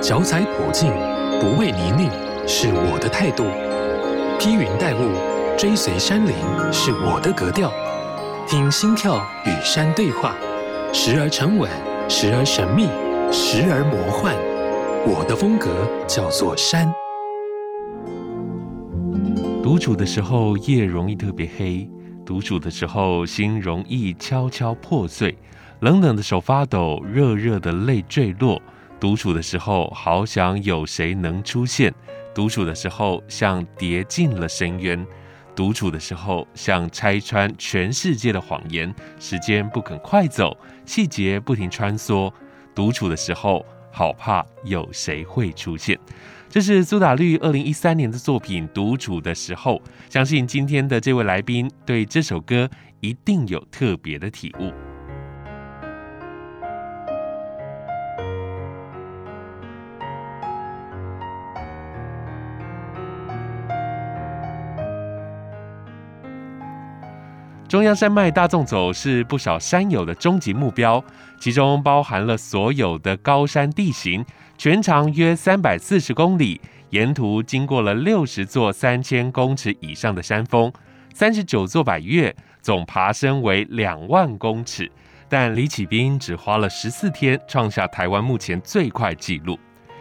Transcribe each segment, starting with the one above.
脚踩普径，不畏泥泞，是我的态度；披云戴雾，追随山林，是我的格调。听心跳与山对话，时而沉稳，时而神秘，时而魔幻。我的风格叫做山。独处的时候，夜容易特别黑；独处的时候，心容易悄悄破碎。冷冷的手发抖，热热的泪坠落。独处的时候，好想有谁能出现；独处的时候，像跌进了深渊；独处的时候，像拆穿全世界的谎言。时间不肯快走，细节不停穿梭。独处的时候，好怕有谁会出现。这是苏打绿二零一三年的作品《独处的时候》，相信今天的这位来宾对这首歌一定有特别的体悟。中央山脉大纵走是不少山友的终极目标，其中包含了所有的高山地形，全长约三百四十公里，沿途经过了六十座三千公尺以上的山峰，三十九座百岳，总爬升为两万公尺。但李启斌只花了十四天，创下台湾目前最快纪录。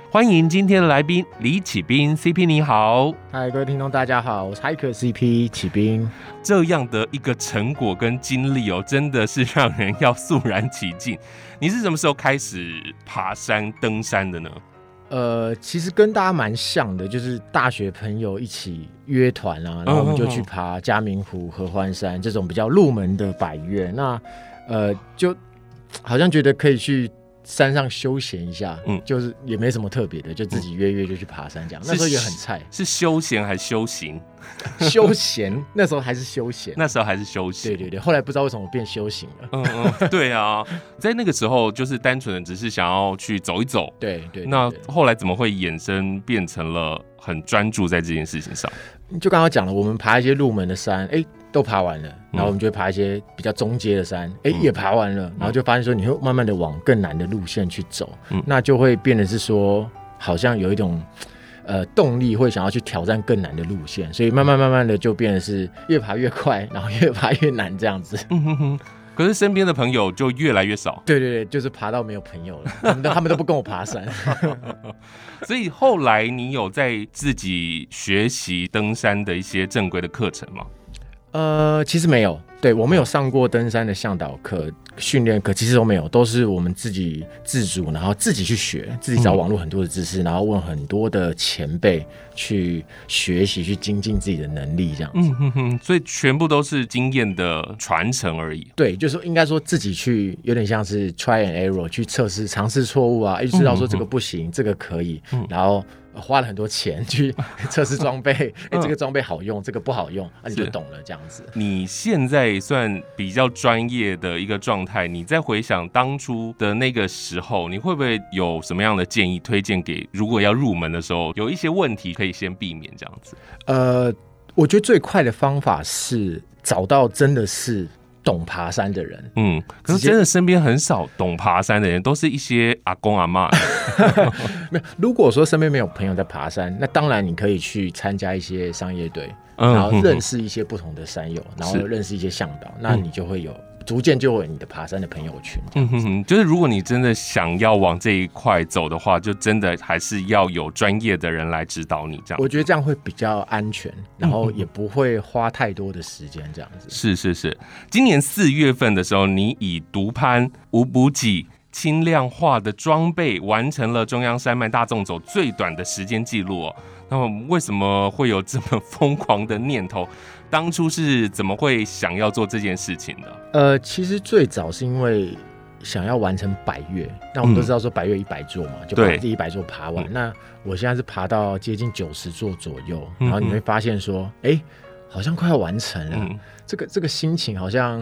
欢迎今天的来宾李启斌，CP 你好。嗨，各位听众大家好，我是 Hiker CP 启斌。这样的一个成果跟经历哦，真的是让人要肃然起敬。你是什么时候开始爬山登山的呢？呃，其实跟大家蛮像的，就是大学朋友一起约团啊，然后我们就去爬嘉明湖、合欢山这种比较入门的百岳。那呃，就好像觉得可以去。山上休闲一下，嗯，就是也没什么特别的，就自己约约就去爬山这样。嗯、那时候也很菜，是休闲还是修行？休闲，那时候还是休闲，那时候还是休闲。对对对，后来不知道为什么变修行了。嗯嗯，对啊，在那个时候就是单纯的只是想要去走一走。对对。那后来怎么会衍生变成了很专注在这件事情上？就刚刚讲了，我们爬一些入门的山，哎、欸。都爬完了，然后我们就会爬一些比较中阶的山，哎、嗯，也爬完了，然后就发现说，你会慢慢的往更难的路线去走，嗯、那就会变得是说，好像有一种呃动力，会想要去挑战更难的路线，所以慢慢慢慢的就变得是越爬越快，然后越爬越难这样子。嗯、哼哼可是身边的朋友就越来越少。对对对，就是爬到没有朋友了，他们都他们都不跟我爬山。所以后来你有在自己学习登山的一些正规的课程吗？呃，其实没有，对，我没有上过登山的向导课、训练课，其实都没有，都是我们自己自主，然后自己去学，自己找网络很多的知识，嗯、然后问很多的前辈去学习，去精进自己的能力，这样子。嗯哼哼，所以全部都是经验的传承而已。对，就是应该说自己去，有点像是 try and error 去测试、尝试错误啊，一直知道说这个不行，嗯、这个可以，嗯、然后。花了很多钱去 测试装备，哎、欸，这个装备好用，这个不好用，啊，你就懂了这样子。你现在算比较专业的一个状态，你再回想当初的那个时候，你会不会有什么样的建议推荐给如果要入门的时候，有一些问题可以先避免这样子？呃，我觉得最快的方法是找到真的是。懂爬山的人，嗯，可是真的身边很少懂爬山的人，都是一些阿公阿妈。没有，如果说身边没有朋友在爬山，那当然你可以去参加一些商业队，然后认识一些不同的山友，然后认识一些向导，那你就会有。逐渐就会有你的爬山的朋友圈。嗯哼哼，就是如果你真的想要往这一块走的话，就真的还是要有专业的人来指导你。这样，我觉得这样会比较安全，然后也不会花太多的时间。这样子。是是是，今年四月份的时候，你以独攀无补给、轻量化的装备，完成了中央山脉大纵走最短的时间记录哦。那么，为什么会有这么疯狂的念头？当初是怎么会想要做这件事情的？呃，其实最早是因为想要完成百岳。那我们都知道说百岳一百座嘛，嗯、就把这一百座爬完。那我现在是爬到接近九十座左右，然后你会发现说，哎、欸，好像快要完成了。嗯、这个这个心情好像，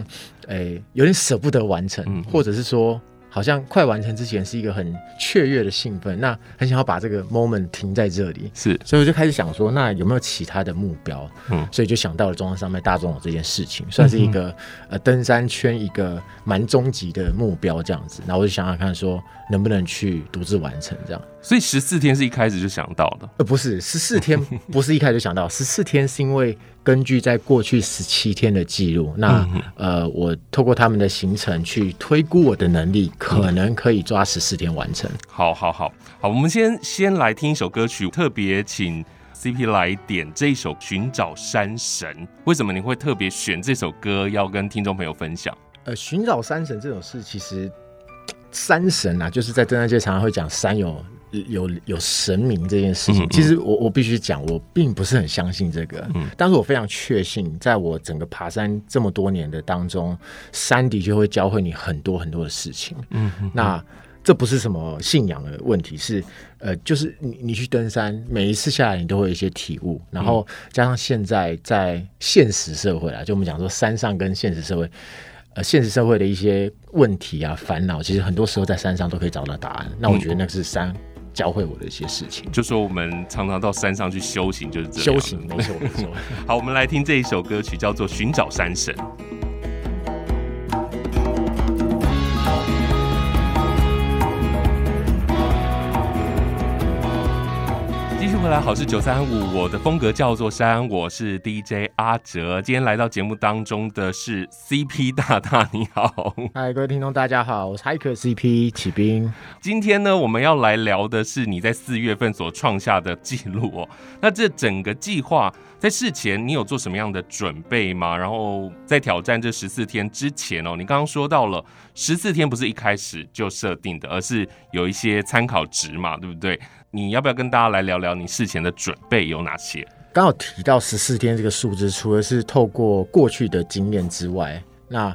哎、欸，有点舍不得完成，嗯、或者是说。好像快完成之前是一个很雀跃的兴奋，那很想要把这个 moment 停在这里，是，所以我就开始想说，那有没有其他的目标？嗯，所以就想到了中央山脉大纵走这件事情，算是一个、嗯、呃登山圈一个蛮终极的目标这样子。然后我就想想看，说能不能去独自完成这样。所以十四天是一开始就想到的？呃，不是，十四天不是一开始就想到，十四天是因为根据在过去十七天的记录，那、嗯、呃，我透过他们的行程去推估我的能力，可能可以抓十四天完成。好，好，好，好，我们先先来听一首歌曲，特别请 CP 来点这一首《寻找山神》。为什么你会特别选这首歌要跟听众朋友分享？呃，寻找山神这种事，其实山神啊，就是在登山界常常会讲山有。有有神明这件事情，其实我我必须讲，我并不是很相信这个。嗯，但是我非常确信，在我整个爬山这么多年的当中，山的确会教会你很多很多的事情。嗯，那这不是什么信仰的问题，是呃，就是你你去登山，每一次下来你都会有一些体悟，然后加上现在在现实社会啊，就我们讲说山上跟现实社会，呃，现实社会的一些问题啊、烦恼，其实很多时候在山上都可以找到答案。那我觉得那个是山。教会我的一些事情，就说我们常常到山上去修行，就是这样。修行，没错没错。好，我们来听这一首歌曲，叫做《寻找山神》。回来好是九三五，我的风格叫做山，我是 DJ 阿哲。今天来到节目当中的是 CP 大大，你好，嗨，各位听众大家好，我是 Hiker CP 启兵。今天呢，我们要来聊的是你在四月份所创下的记录哦。那这整个计划在事前你有做什么样的准备吗？然后在挑战这十四天之前哦，你刚刚说到了十四天不是一开始就设定的，而是有一些参考值嘛，对不对？你要不要跟大家来聊聊你事前的准备有哪些？刚好提到十四天这个数字，除了是透过过去的经验之外，那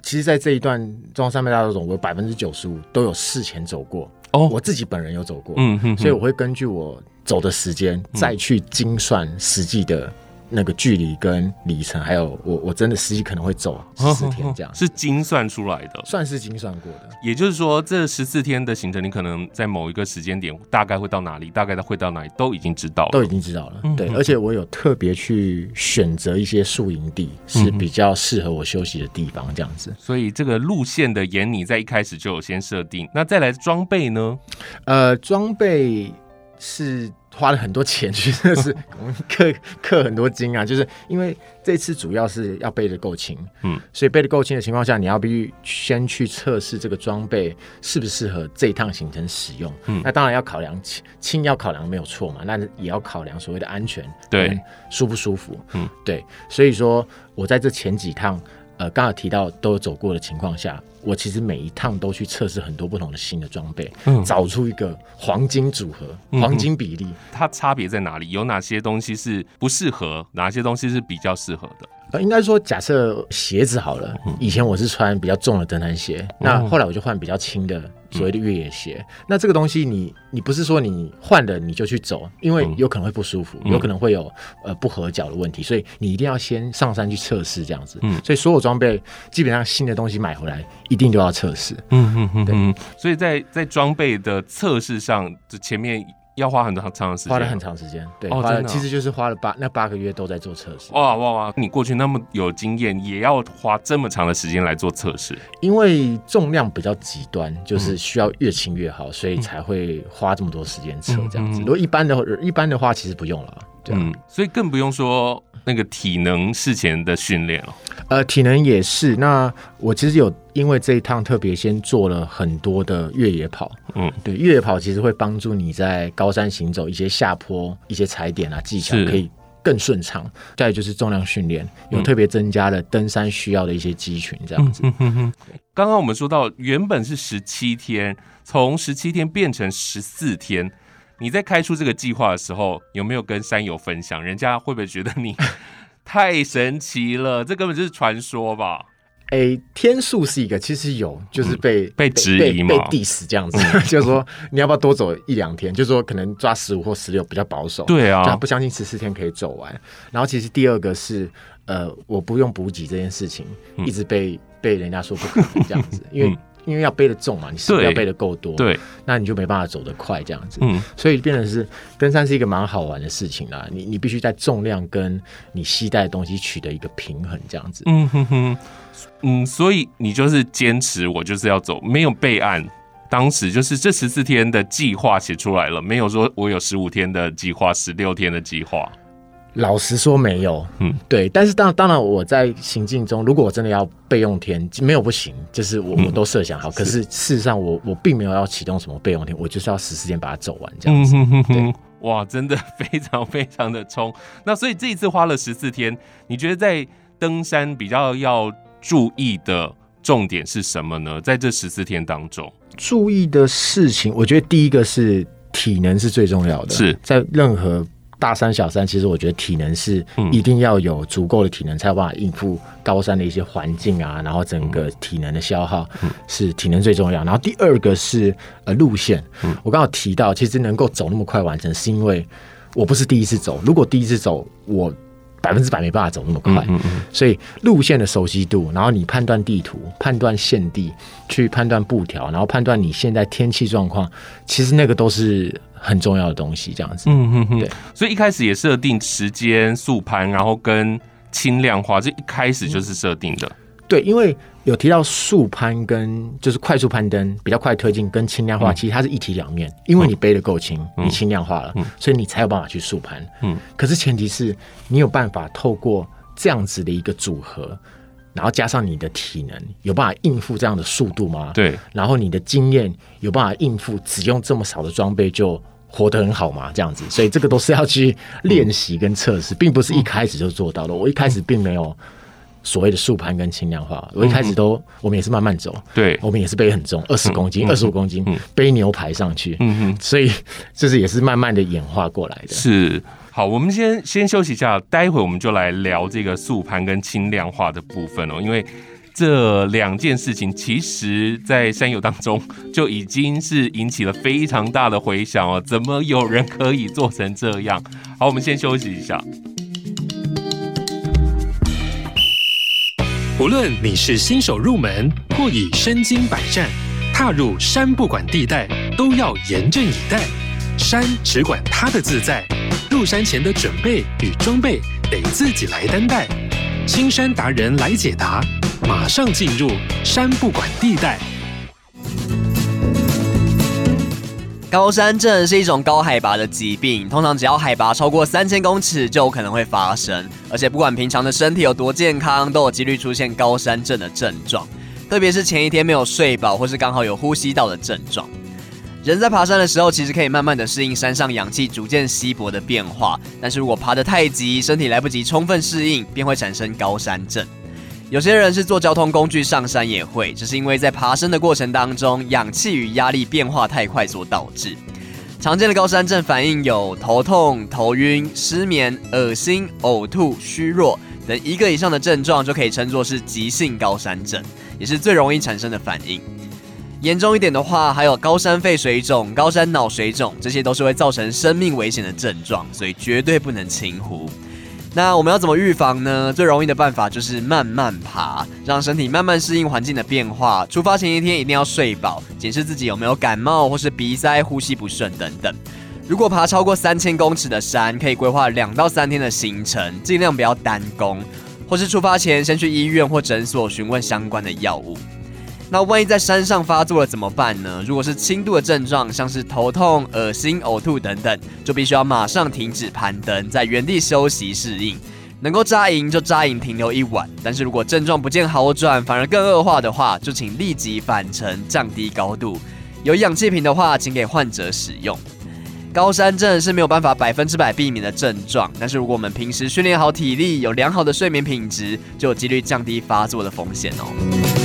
其实，在这一段中央山脉大道总，我百分之九十五都有事前走过哦，我自己本人有走过，嗯哼，所以我会根据我走的时间再去精算实际的。那个距离跟里程，还有我我真的实际可能会走十四天这样，是精算出来的，算是精算过的。也就是说，这十四天的行程，你可能在某一个时间点大概会到哪里，大概会到哪里，都已经知道了，都已经知道了。对，而且我有特别去选择一些宿营地，是比较适合我休息的地方，这样子。所以这个路线的沿，你在一开始就有先设定。那再来装备呢？呃，装备是。花了很多钱去，真的是氪氪很多金啊！就是因为这次主要是要背的够轻，嗯，所以背的够轻的情况下，你要必须先去测试这个装备适不适合这一趟行程使用。嗯，那当然要考量轻，轻要考量没有错嘛，那也要考量所谓的安全，对，舒不舒服，嗯，对。所以说我在这前几趟，呃，刚才提到都有走过的情况下。我其实每一趟都去测试很多不同的新的装备，嗯，找出一个黄金组合、黄金比例。它差别在哪里？有哪些东西是不适合？哪些东西是比较适合的？呃，应该说，假设鞋子好了，以前我是穿比较重的登山鞋，嗯、那后来我就换比较轻的所谓的越野鞋。嗯、那这个东西你，你你不是说你换了你就去走，因为有可能会不舒服，嗯、有可能会有呃不合脚的问题，所以你一定要先上山去测试这样子。嗯，所以所有装备基本上新的东西买回来一定都要测试。嗯嗯嗯，对。所以在在装备的测试上，这前面。要花很长长的时间，花了很长时间，对，哦，真的，其实就是花了八那八个月都在做测试。哇哇哇！你过去那么有经验，也要花这么长的时间来做测试？因为重量比较极端，就是需要越轻越好，所以才会花这么多时间测这样子。如果一般的一般的话，其实不用了。嗯，所以更不用说那个体能事前的训练了。呃，体能也是。那我其实有因为这一趟特别先做了很多的越野跑。嗯，对，越野跑其实会帮助你在高山行走一些下坡、一些踩点啊技巧可以更顺畅。再就是重量训练，有特别增加了登山需要的一些肌群这样子。刚刚我们说到原本是十七天，从十七天变成十四天。你在开出这个计划的时候，有没有跟山友分享？人家会不会觉得你 太神奇了？这根本就是传说吧？哎、欸，天数是一个，其实有，就是被、嗯、被质疑嘛，被 diss 这样子，嗯、就是说你要不要多走一两天？就是说可能抓十五或十六比较保守。对啊，不相信十四天可以走完。然后其实第二个是，呃，我不用补给这件事情，一直被被人家说不可能这样子，因为。因为要背得重嘛，你是不是要背得够多，对，那你就没办法走得快这样子。嗯，所以变成是登山是一个蛮好玩的事情啦。你你必须在重量跟你携带的东西取得一个平衡这样子。嗯哼哼，嗯，所以你就是坚持，我就是要走，没有备案。当时就是这十四天的计划写出来了，没有说我有十五天的计划，十六天的计划。老实说没有，嗯，对。但是当当然我在行进中，如果我真的要备用天，没有不行，就是我、嗯、我都设想好。可是事实上我我并没有要启动什么备用天，我就是要十四天把它走完这样子。嗯、哼哼哼哇，真的非常非常的冲。那所以这一次花了十四天，你觉得在登山比较要注意的重点是什么呢？在这十四天当中，注意的事情，我觉得第一个是体能是最重要的。是在任何大山小山，其实我觉得体能是一定要有足够的体能，才有办法应付高山的一些环境啊，然后整个体能的消耗是体能最重要。然后第二个是呃路线，我刚好提到，其实能够走那么快完成，是因为我不是第一次走。如果第一次走，我百分之百没办法走那么快，嗯嗯嗯，所以路线的熟悉度，然后你判断地图、判断限地，去判断布条，然后判断你现在天气状况，其实那个都是很重要的东西。这样子，嗯嗯嗯，对。所以一开始也设定时间速攀，然后跟轻量化，这一开始就是设定的。对，因为有提到速攀跟就是快速攀登比较快推进跟轻量化，嗯、其实它是一体两面。因为你背的够轻，嗯、你轻量化了，嗯、所以你才有办法去速攀。嗯，可是前提是你有办法透过这样子的一个组合，然后加上你的体能，有办法应付这样的速度吗？对。然后你的经验有办法应付只用这么少的装备就活得很好吗？这样子，所以这个都是要去练习跟测试，并不是一开始就做到的。我一开始并没有。所谓的速攀跟轻量化，我一开始都、嗯、我们也是慢慢走，对，我们也是背很重，二十公斤、二十五公斤、嗯、背牛排上去，嗯哼，所以这是也是慢慢的演化过来的。是，好，我们先先休息一下，待会我们就来聊这个速攀跟轻量化的部分哦，因为这两件事情其实在山友当中就已经是引起了非常大的回响哦，怎么有人可以做成这样？好，我们先休息一下。无论你是新手入门，或已身经百战，踏入山不管地带，都要严阵以待。山只管它的自在，入山前的准备与装备得自己来担待。青山达人来解答，马上进入山不管地带。高山症是一种高海拔的疾病，通常只要海拔超过三千公尺就有可能会发生，而且不管平常的身体有多健康，都有几率出现高山症的症状。特别是前一天没有睡饱，或是刚好有呼吸道的症状。人在爬山的时候，其实可以慢慢的适应山上氧气逐渐稀薄的变化，但是如果爬得太急，身体来不及充分适应，便会产生高山症。有些人是坐交通工具上山也会，这是因为在爬升的过程当中，氧气与压力变化太快所导致。常见的高山症反应有头痛、头晕、失眠、恶心、呕吐、虚弱等一个以上的症状，就可以称作是急性高山症，也是最容易产生的反应。严重一点的话，还有高山肺水肿、高山脑水肿，这些都是会造成生命危险的症状，所以绝对不能轻忽。那我们要怎么预防呢？最容易的办法就是慢慢爬，让身体慢慢适应环境的变化。出发前一天一定要睡饱，检视自己有没有感冒或是鼻塞、呼吸不顺等等。如果爬超过三千公尺的山，可以规划两到三天的行程，尽量不要单攻，或是出发前先去医院或诊所询问相关的药物。那万一在山上发作了怎么办呢？如果是轻度的症状，像是头痛、恶心、呕吐等等，就必须要马上停止攀登，在原地休息适应。能够扎营就扎营，停留一晚。但是如果症状不见好转，反而更恶化的话，就请立即返程，降低高度。有氧气瓶的话，请给患者使用。高山症是没有办法百分之百避免的症状，但是如果我们平时训练好体力，有良好的睡眠品质，就有几率降低发作的风险哦。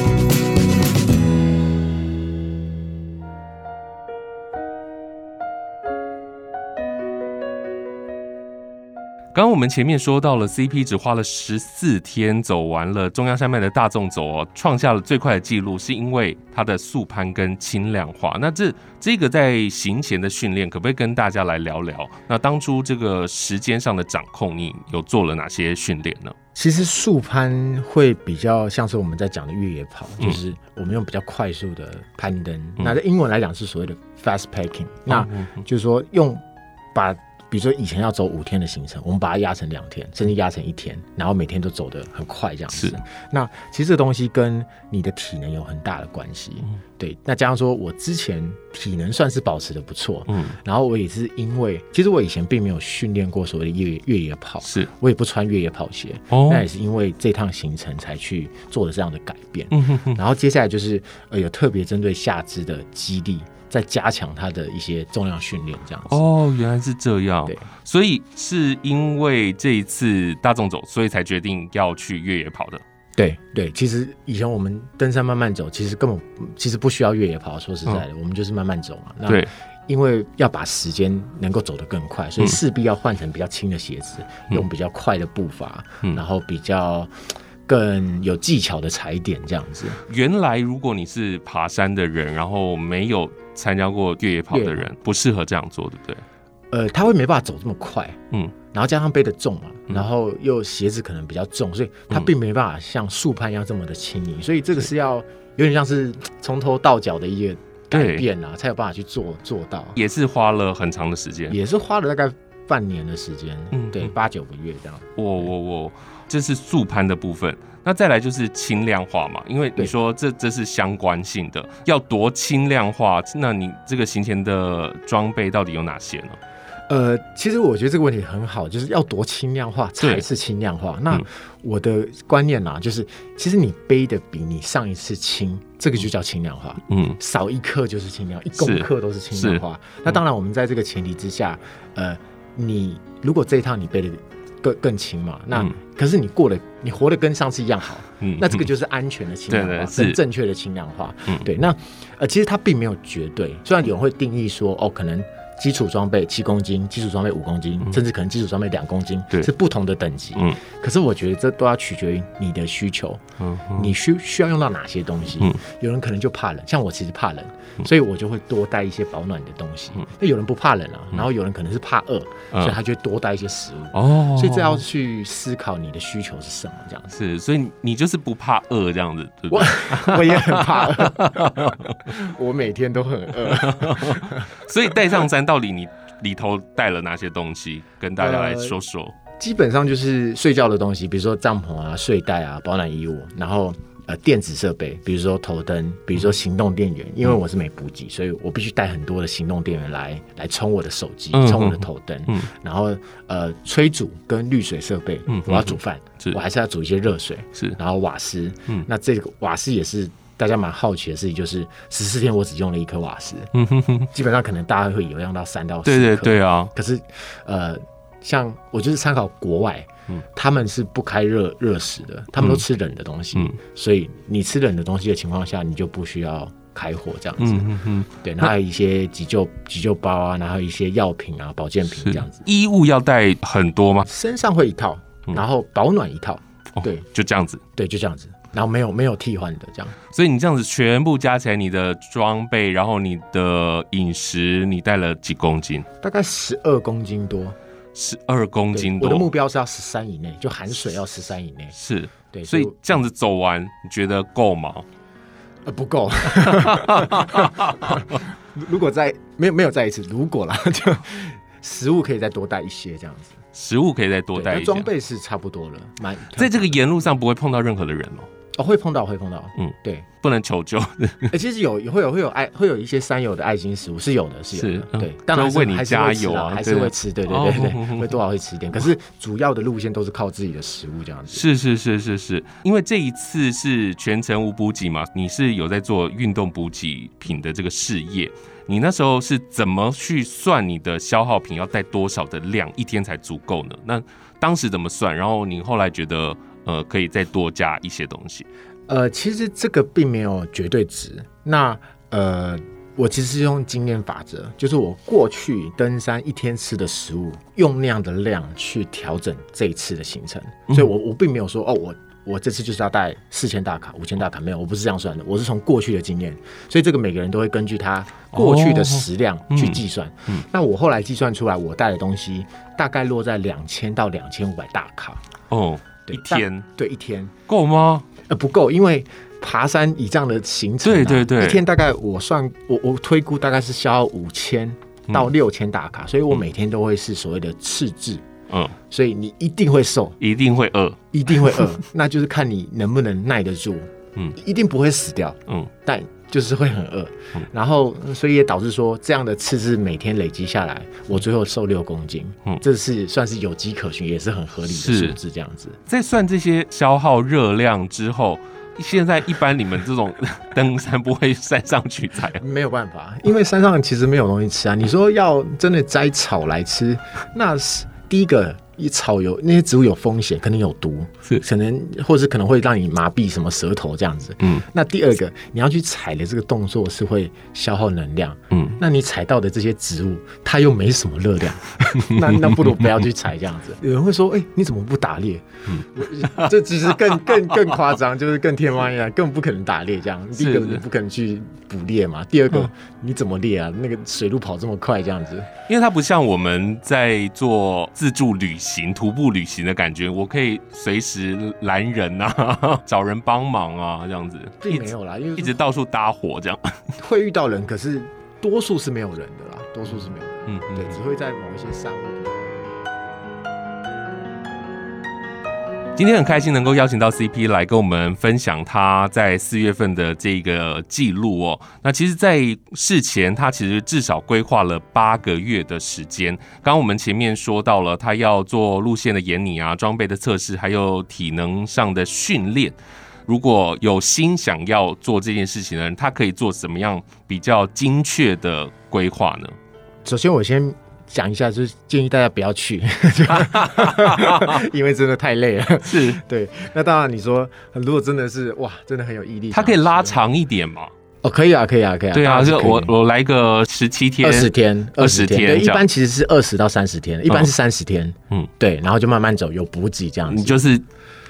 刚刚我们前面说到了，CP 只花了十四天走完了中央山脉的大纵走哦，创下了最快的记录，是因为它的速攀跟轻量化。那这这个在行前的训练，可不可以跟大家来聊聊？那当初这个时间上的掌控，你有做了哪些训练呢？其实速攀会比较像是我们在讲的越野跑，嗯、就是我们用比较快速的攀登。嗯、那在英文来讲是所谓的 fast packing，、嗯、那就是说用把。比如说以前要走五天的行程，我们把它压成两天，甚至压成一天，然后每天都走得很快这样子。是。那其实这个东西跟你的体能有很大的关系。嗯、对。那加上说我之前体能算是保持的不错，嗯，然后我也是因为，其实我以前并没有训练过所谓的越越野跑，是我也不穿越野跑鞋。哦。那也是因为这趟行程才去做了这样的改变。嗯哼哼。然后接下来就是呃有特别针对下肢的肌力。在加强他的一些重量训练，这样子哦，原来是这样。对，所以是因为这一次大众走，所以才决定要去越野跑的。对对，其实以前我们登山慢慢走，其实根本其实不需要越野跑。说实在的，嗯、我们就是慢慢走嘛。对，因为要把时间能够走得更快，所以势必要换成比较轻的鞋子，嗯、用比较快的步伐，嗯、然后比较。更有技巧的踩点这样子。原来如果你是爬山的人，然后没有参加过越野跑的人，不适合这样做，对不对？呃，他会没办法走这么快，嗯，然后加上背的重嘛，然后又鞋子可能比较重，所以他并没办法像速攀一样这么的轻盈。所以这个是要有点像是从头到脚的一个改变啊，才有办法去做做到。也是花了很长的时间，也是花了大概半年的时间，嗯，对，八九个月这样。我我我。这是速攀的部分，那再来就是轻量化嘛，因为你说这这是相关性的，要多轻量化，那你这个行前的装备到底有哪些呢？呃，其实我觉得这个问题很好，就是要多轻量化才是轻量化。那我的观念啊，就是其实你背的比你上一次轻，这个就叫轻量化。嗯，少一克就是轻量，一公克都是轻量化。那当然，我们在这个前提之下，呃，你如果这一趟你背的。更更轻嘛？那、嗯、可是你过了，你活得跟上次一样好，嗯，那这个就是安全的轻量化，是正确的轻量化。嗯，对。那呃，其实它并没有绝对，虽然有人会定义说，哦，可能。基础装备七公斤，基础装备五公斤，嗯、甚至可能基础装备两公斤，对是不同的等级。嗯，可是我觉得这都要取决于你的需求。嗯，你需需要用到哪些东西？嗯，有人可能就怕冷，像我其实怕冷，嗯、所以我就会多带一些保暖的东西。那、嗯、有人不怕冷啊，然后有人可能是怕饿，嗯、所以他就会多带一些食物。哦，所以这要去思考你的需求是什么，这样子。是，所以你就是不怕饿这样子，对不对？我 我也很怕饿，我每天都很饿，所以带上三到。到底你里头带了哪些东西？跟大家来说说。呃，基本上就是睡觉的东西，比如说帐篷啊、睡袋啊、保暖衣物，然后呃电子设备，比如说头灯，比如说行动电源。因为我是没补给，所以我必须带很多的行动电源来来充我的手机、充我的头灯。嗯，然后呃炊煮跟滤水设备，嗯，我要煮饭，我还是要煮一些热水，是，然后瓦斯，嗯，那这个瓦斯也是。大家蛮好奇的事情就是，十四天我只用了一颗瓦斯，嗯哼哼，基本上可能大家会以为用到三到四颗，对对对啊。可是，呃，像我就是参考国外，嗯，他们是不开热热食的，他们都吃冷的东西，嗯，所以你吃冷的东西的情况下，你就不需要开火这样子，嗯哼，对。然后还有一些急救急救包啊，然后一些药品啊、保健品这样子。衣物要带很多吗？身上会一套，然后保暖一套，对，就这样子，对，就这样子。然后没有没有替换的这样，所以你这样子全部加起来，你的装备，然后你的饮食，你带了几公斤？大概十二公斤多，十二公斤多。我的目标是要十三以内，就含水要十三以内。是，对，所以这样子走完，你觉得够吗？呃，不够。如果再没有没有再一次，如果啦，就食物可以再多带一些这样子。食物可以再多带一些，装备是差不多了。蛮在这个沿路上不会碰到任何的人哦。哦，会碰到，会碰到，嗯，对，不能求救。哎，其实有，会有，会有爱，会有一些山友的爱心食物是有的，是有的，对，当然为你加油啊，还是会吃，对对对对，会多少会吃一点。可是主要的路线都是靠自己的食物这样子。是是是是是，因为这一次是全程无补给嘛，你是有在做运动补给品的这个事业，你那时候是怎么去算你的消耗品要带多少的量，一天才足够呢？那当时怎么算？然后你后来觉得？呃，可以再多加一些东西。呃，其实这个并没有绝对值。那呃，我其实是用经验法则，就是我过去登山一天吃的食物，用那样的量去调整这一次的行程。所以我我并没有说哦，我我这次就是要带四千大卡、五千大卡，没有，我不是这样算的。我是从过去的经验，所以这个每个人都会根据他过去的食量去计算。哦嗯嗯、那我后来计算出来，我带的东西大概落在两千到两千五百大卡。哦。对。一天。对一天。够吗？呃不够，因为爬山以这样的行程、啊，对对对，一天大概我算我我推估大概是消耗五千到六千大卡、嗯，所以我每天都会是所谓的赤字。嗯，所以你一定会瘦，一定会饿，一定会饿，那就是看你能不能耐得住。嗯，一定不会死掉。嗯，但就是会很饿。嗯，然后所以也导致说这样的赤字每天累积下来，我最后瘦六公斤。嗯，这是算是有迹可循，也是很合理的数字。这样子，在算这些消耗热量之后，现在一般你们这种 登山不会山上取材啊？没有办法，因为山上其实没有东西吃啊。你说要真的摘草来吃，那是。第一个，一草有那些植物有风险，可能有毒，是可能，或是可能会让你麻痹什么舌头这样子。嗯，那第二个，你要去采的这个动作是会消耗能量。嗯，那你采到的这些植物，它又没什么热量，那那不如不要去采这样子。有人会说，哎、欸，你怎么不打猎？嗯，这其实更更更夸张，就是更天方夜谭，根本不可能打猎这样。第一个，你不可能去捕猎嘛。第二个，你怎么猎啊？那个水路跑这么快，这样子。因为它不像我们在做自助旅行、徒步旅行的感觉，我可以随时拦人啊，找人帮忙啊，这样子。并没有啦，因为一直到处搭伙这样。会遇到人，可是多数是没有人的啦，多数是没有人。嗯，对，只会在某一些山今天很开心能够邀请到 CP 来跟我们分享他在四月份的这个记录哦。那其实，在事前他其实至少规划了八个月的时间。刚刚我们前面说到了，他要做路线的演拟啊、装备的测试，还有体能上的训练。如果有心想要做这件事情的人，他可以做什么样比较精确的规划呢？首先，我先。讲一下，就是建议大家不要去，因为真的太累了。是对。那当然，你说如果真的是哇，真的很有毅力，它可以拉长一点嘛？哦，可以啊，可以啊，可以啊。对啊，就我我来个十七天、二十天、二十天。对，一般其实是二十到三十天，一般是三十天。嗯，对，然后就慢慢走，有补给这样子。你就是。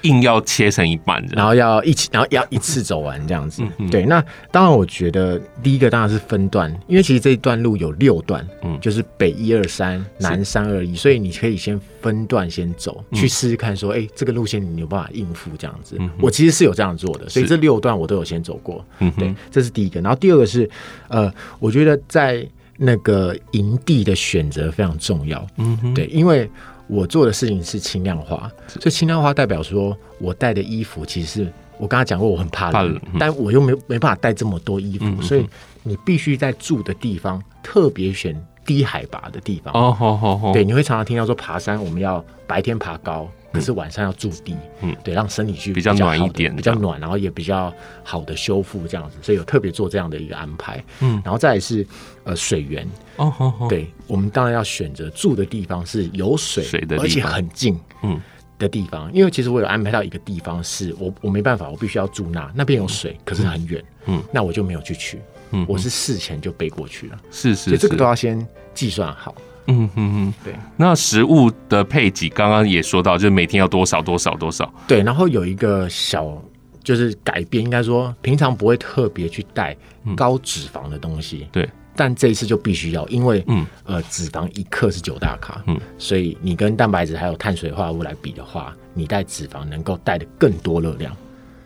硬要切成一半，然后要一起，然后要一次走完这样子。嗯、对，那当然，我觉得第一个当然是分段，因为其实这一段路有六段，嗯，就是北一二三，南三二一，所以你可以先分段先走，去试试看，说，哎、欸，这个路线你有办法应付这样子。嗯、我其实是有这样做的，所以这六段我都有先走过。嗯，对，这是第一个。然后第二个是，呃，我觉得在那个营地的选择非常重要。嗯，对，因为。我做的事情是轻量化，所以轻量化代表说我带的衣服其实是我刚才讲过，我很怕冷，嗯、但我又没没办法带这么多衣服，嗯、所以你必须在住的地方特别选低海拔的地方。哦，好好好，对，你会常常听到说爬山我们要白天爬高。可是晚上要住低，嗯，对，让身体去比较，暖一点，比较暖，然后也比较好的修复这样子，所以有特别做这样的一个安排，嗯，然后再来是呃水源，哦，好好，对，我们当然要选择住的地方是有水，水的，而且很近，嗯。的地方，因为其实我有安排到一个地方是我我没办法，我必须要住那，那边有水，可是很远，嗯，那我就没有去取，嗯，我是事前就背过去了，是是，所以这个都要先计算好。嗯哼哼，对。那食物的配给刚刚也说到，就是每天要多少多少多少。对，然后有一个小就是改变，应该说平常不会特别去带高脂肪的东西。对、嗯，但这一次就必须要，因为嗯呃脂肪一克是九大卡，嗯，所以你跟蛋白质还有碳水化合物来比的话，你带脂肪能够带的更多热量。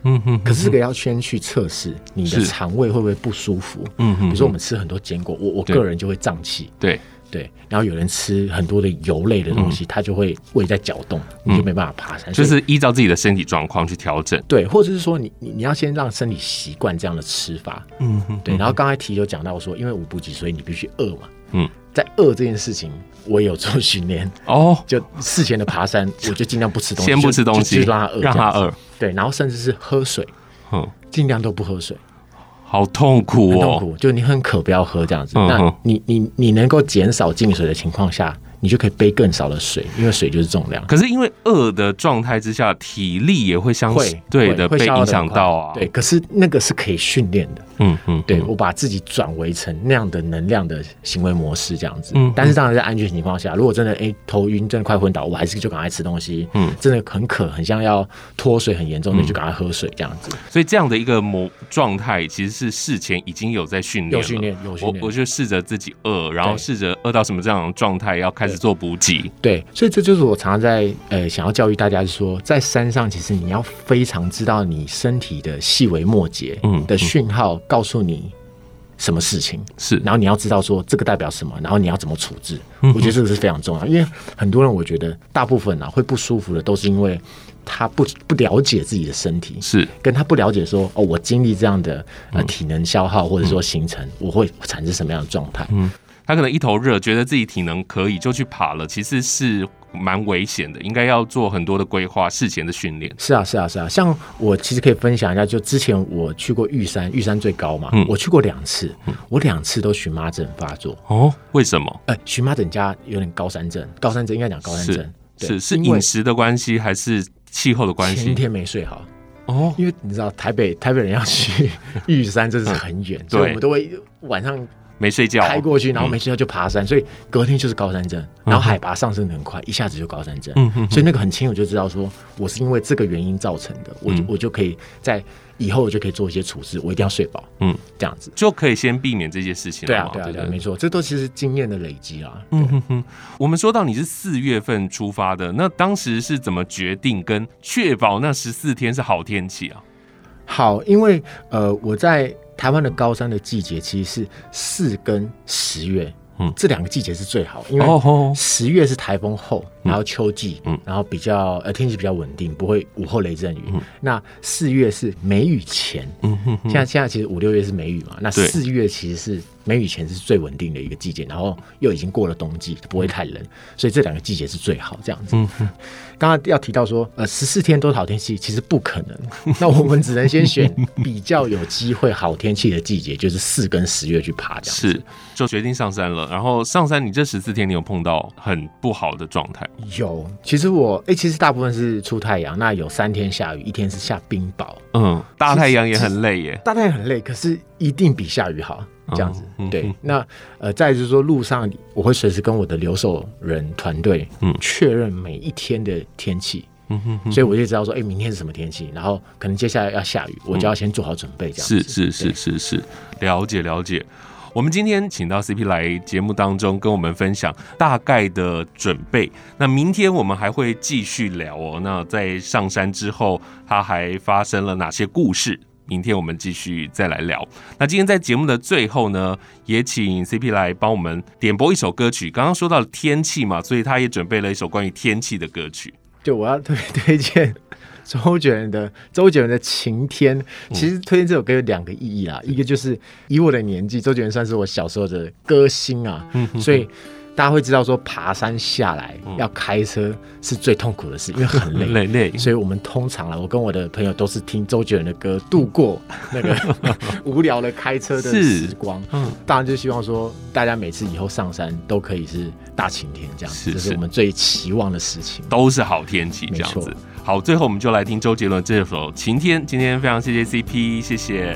嗯哼，可是这个要先去测试你的肠胃会不会不舒服。嗯哼，比如说我们吃很多坚果，我我个人就会胀气。对。对，然后有人吃很多的油类的东西，他、嗯、就会胃在搅动，你就没办法爬山。就是依照自己的身体状况去调整。对，或者是说你你你要先让身体习惯这样的吃法。嗯哼，对。然后刚才提有讲到说，因为无补给，所以你必须饿嘛。嗯，在饿这件事情，我也有做训练哦。就事前的爬山，我就尽量不吃东西，先不吃东西，就让他饿，让他饿。对，然后甚至是喝水，嗯，尽量都不喝水。好痛苦哦，痛苦，就你很渴不要喝这样子。嗯、那你你你能够减少进水的情况下，你就可以背更少的水，因为水就是重量。可是因为饿的状态之下，体力也会相对的被影响到啊。对，可是那个是可以训练的。嗯嗯，对我把自己转为成那样的能量的行为模式这样子。嗯，但是当然在安全情况下，如果真的哎、欸、头晕，真的快昏倒，我还是就赶快吃东西。嗯，真的很渴，很像要脱水很严重，那就赶快喝水这样子。所以这样的一个模状态，其实是事前已经有在训练，有训练，有训练。我我就试着自己饿，然后试着饿到什么这样的状态，要开始做补给。对，所以这就是我常常在呃想要教育大家，是说在山上，其实你要非常知道你身体的细微末节，嗯，的讯号，告诉你什么事情是，然后你要知道说这个代表什么，然后你要怎么处置。我觉得这个是非常重要，因为很多人我觉得大部分啊会不舒服的，都是因为他不不了解自己的身体，是跟他不了解说哦，我经历这样的呃体能消耗或者说行程，我会产生什么样的状态？嗯。他可能一头热，觉得自己体能可以就去爬了，其实是蛮危险的，应该要做很多的规划，事前的训练。是啊，是啊，是啊。像我其实可以分享一下，就之前我去过玉山，玉山最高嘛，嗯、我去过两次，嗯我两次都荨麻疹发作。哦，为什么？呃，荨麻疹加有点高山症，高山症应该讲高山症，是是饮食的关系还是气候的关系？前一天没睡好哦，因为你知道台北台北人要去 玉山真是很远，所以我们都会晚上。没睡觉，开过去，然后没睡觉就爬山，嗯、所以隔天就是高山症，然后海拔上升得很快，嗯、一下子就高山症。嗯嗯，所以那个很轻，我就知道说，我是因为这个原因造成的，我我就可以在以后我就可以做一些处置，我一定要睡饱，嗯，这样子就可以先避免这些事情。对啊，对啊，对，对，对，没错，这都其实经验的累积啊。嗯哼哼，我们说到你是四月份出发的，那当时是怎么决定跟确保那十四天是好天气啊？好，因为呃我在。台湾的高山的季节其实是四跟十月，嗯，这两个季节是最好，因为十月是台风后，然后秋季，嗯，然后比较呃天气比较稳定，不会午后雷阵雨。嗯、那四月是梅雨前，嗯哼哼，现在现在其实五六月是梅雨嘛，那四月其实是。梅雨前是最稳定的一个季节，然后又已经过了冬季，不会太冷，所以这两个季节是最好这样子。嗯刚刚要提到说，呃，十四天都是好天气，其实不可能。那我们只能先选比较有机会好天气的季节，就是四跟十月去爬这样子。是，就决定上山了。然后上山，你这十四天你有碰到很不好的状态？有，其实我哎、欸，其实大部分是出太阳，那有三天下雨，一天是下冰雹。嗯，大太阳也很累耶。大太阳很累，可是一定比下雨好。这样子，对。那呃，再就是说，路上我会随时跟我的留守人团队，嗯，确认每一天的天气，嗯哼，所以我就知道说，哎，明天是什么天气，然后可能接下来要下雨，我就要先做好准备。这样子，是是是是是，了解了解。我们今天请到 CP 来节目当中跟我们分享大概的准备。那明天我们还会继续聊哦。那在上山之后，他还发生了哪些故事？明天我们继续再来聊。那今天在节目的最后呢，也请 CP 来帮我们点播一首歌曲。刚刚说到了天气嘛，所以他也准备了一首关于天气的歌曲。就我要特别推荐周杰伦的周杰伦的《晴天》。其实推荐这首歌有两个意义啊，嗯、一个就是以我的年纪，周杰伦算是我小时候的歌星啊，所以。大家会知道说，爬山下来要开车是最痛苦的事，因为很 累，累累。所以我们通常啊，我跟我的朋友都是听周杰伦的歌度过那个 无聊的开车的时光。嗯，当然就希望说，大家每次以后上山都可以是大晴天这样子，这是我们最期望的事情，都是好天气这样子。好，最后我们就来听周杰伦这首《晴天》。今天非常谢谢 CP，谢谢。